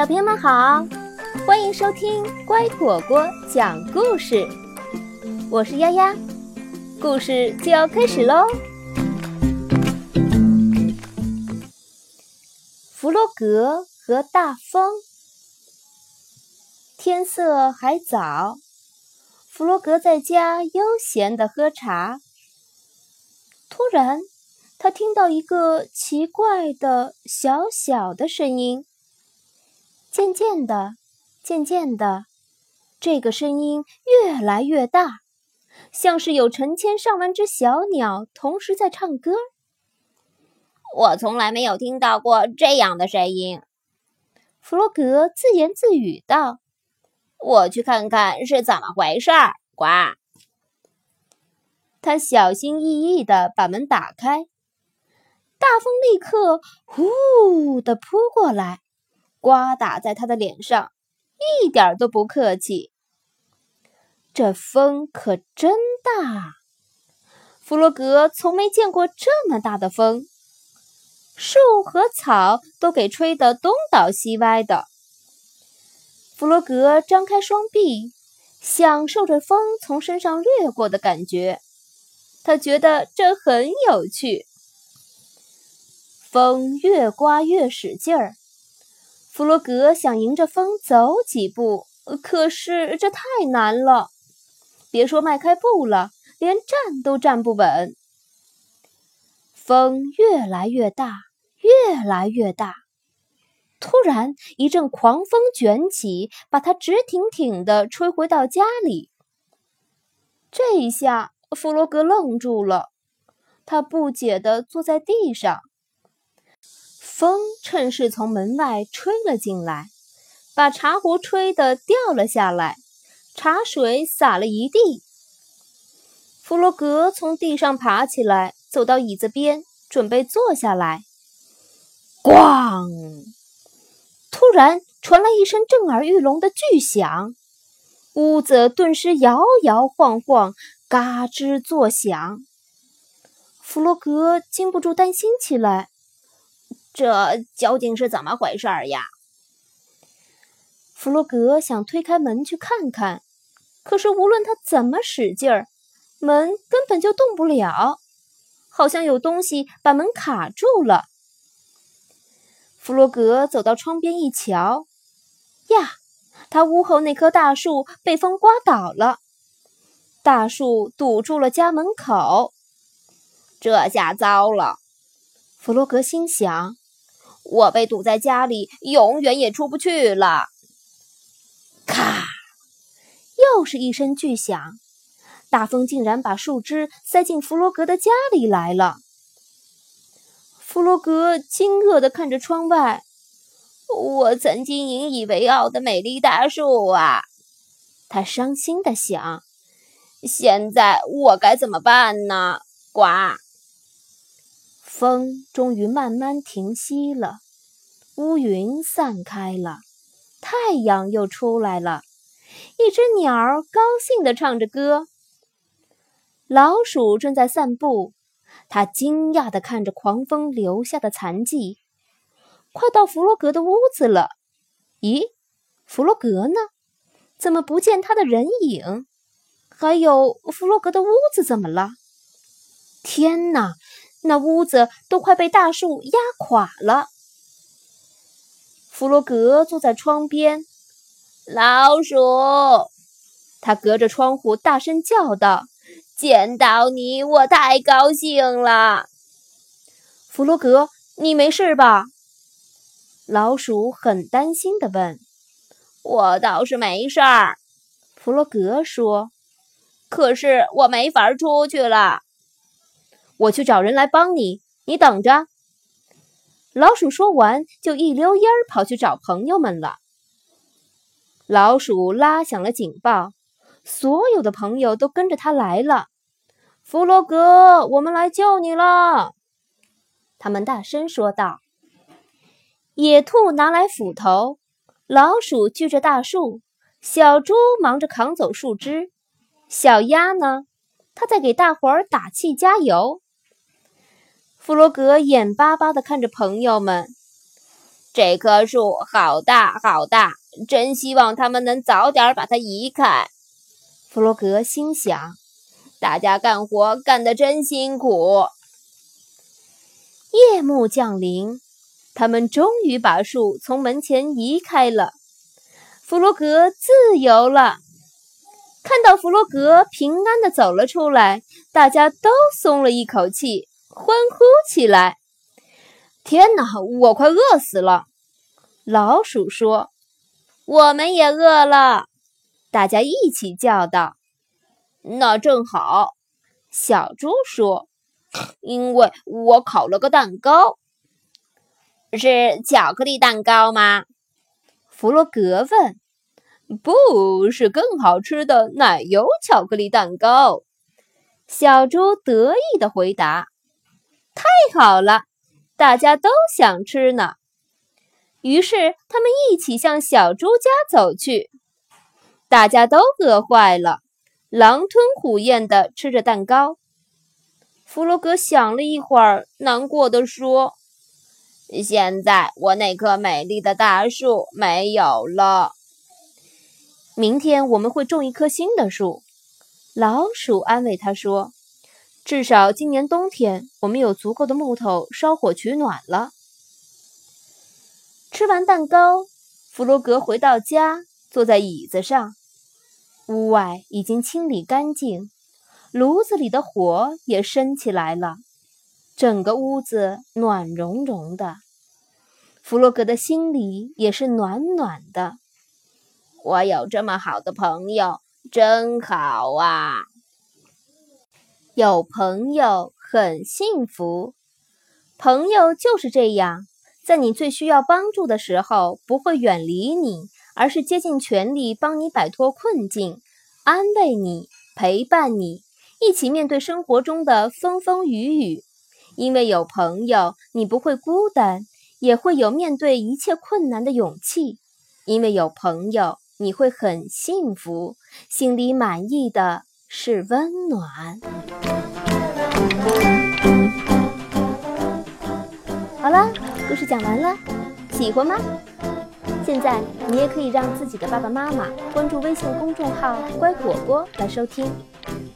小朋友们好，欢迎收听乖果果讲故事。我是丫丫，故事就要开始喽。弗洛格和大风。天色还早，弗洛格在家悠闲的喝茶。突然，他听到一个奇怪的小小的声音。渐渐的，渐渐的，这个声音越来越大，像是有成千上万只小鸟同时在唱歌。我从来没有听到过这样的声音，弗洛格自言自语道：“我去看看是怎么回事。”呱！他小心翼翼地把门打开，大风立刻呼的扑过来。刮打在他的脸上，一点都不客气。这风可真大，弗洛格从没见过这么大的风，树和草都给吹得东倒西歪的。弗洛格张开双臂，享受着风从身上掠过的感觉，他觉得这很有趣。风越刮越使劲儿。弗洛格想迎着风走几步，可是这太难了。别说迈开步了，连站都站不稳。风越来越大，越来越大。突然，一阵狂风卷起，把他直挺挺地吹回到家里。这一下，弗洛格愣住了，他不解地坐在地上。风趁势从门外吹了进来，把茶壶吹得掉了下来，茶水洒了一地。弗洛格从地上爬起来，走到椅子边，准备坐下来。咣！突然传来一声震耳欲聋的巨响，屋子顿时摇摇晃晃，嘎吱作响。弗洛格禁不住担心起来。这究竟是怎么回事呀？弗洛格想推开门去看看，可是无论他怎么使劲儿，门根本就动不了，好像有东西把门卡住了。弗洛格走到窗边一瞧，呀，他屋后那棵大树被风刮倒了，大树堵住了家门口。这下糟了，弗洛格心想。我被堵在家里，永远也出不去了。咔！又是一声巨响，大风竟然把树枝塞进弗洛格的家里来了。弗洛格惊愕地看着窗外，我曾经引以为傲的美丽大树啊！他伤心地想：现在我该怎么办呢？呱！风终于慢慢停息了，乌云散开了，太阳又出来了。一只鸟儿高兴地唱着歌。老鼠正在散步，它惊讶地看着狂风留下的残迹。快到弗洛格的屋子了。咦，弗洛格呢？怎么不见他的人影？还有，弗洛格的屋子怎么了？天哪！那屋子都快被大树压垮了。弗洛格坐在窗边，老鼠，他隔着窗户大声叫道：“见到你，我太高兴了。”弗洛格，你没事吧？老鼠很担心地问。“我倒是没事儿。”弗洛格说，“可是我没法出去了。”我去找人来帮你，你等着。老鼠说完，就一溜烟儿跑去找朋友们了。老鼠拉响了警报，所有的朋友都跟着他来了。弗洛格，我们来救你了！他们大声说道。野兔拿来斧头，老鼠锯着大树，小猪忙着扛走树枝，小鸭呢？它在给大伙儿打气加油。弗洛格眼巴巴地看着朋友们，这棵树好大好大，真希望他们能早点把它移开。弗洛格心想：“大家干活干得真辛苦。”夜幕降临，他们终于把树从门前移开了。弗洛格自由了。看到弗洛格平安的走了出来，大家都松了一口气，欢呼起来。天哪，我快饿死了！老鼠说：“我们也饿了。”大家一起叫道：“那正好。”小猪说：“因为我烤了个蛋糕，是巧克力蛋糕吗？”弗洛格问。“不是，更好吃的奶油巧克力蛋糕。”小猪得意的回答。“太好了！”大家都想吃呢，于是他们一起向小猪家走去。大家都饿坏了，狼吞虎咽地吃着蛋糕。弗洛格想了一会儿，难过的说：“现在我那棵美丽的大树没有了。明天我们会种一棵新的树。”老鼠安慰他说。至少今年冬天，我们有足够的木头烧火取暖了。吃完蛋糕，弗洛格回到家，坐在椅子上。屋外已经清理干净，炉子里的火也升起来了，整个屋子暖融融的。弗洛格的心里也是暖暖的。我有这么好的朋友，真好啊！有朋友很幸福，朋友就是这样，在你最需要帮助的时候，不会远离你，而是竭尽全力帮你摆脱困境，安慰你，陪伴你，一起面对生活中的风风雨雨。因为有朋友，你不会孤单，也会有面对一切困难的勇气。因为有朋友，你会很幸福，心里满意的。是温暖。好了，故事讲完了，喜欢吗？现在你也可以让自己的爸爸妈妈关注微信公众号“乖果果”来收听。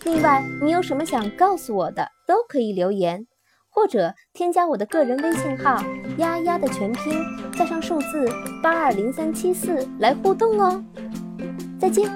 另外，你有什么想告诉我的，都可以留言，或者添加我的个人微信号“丫丫”的全拼加上数字八二零三七四来互动哦。再见。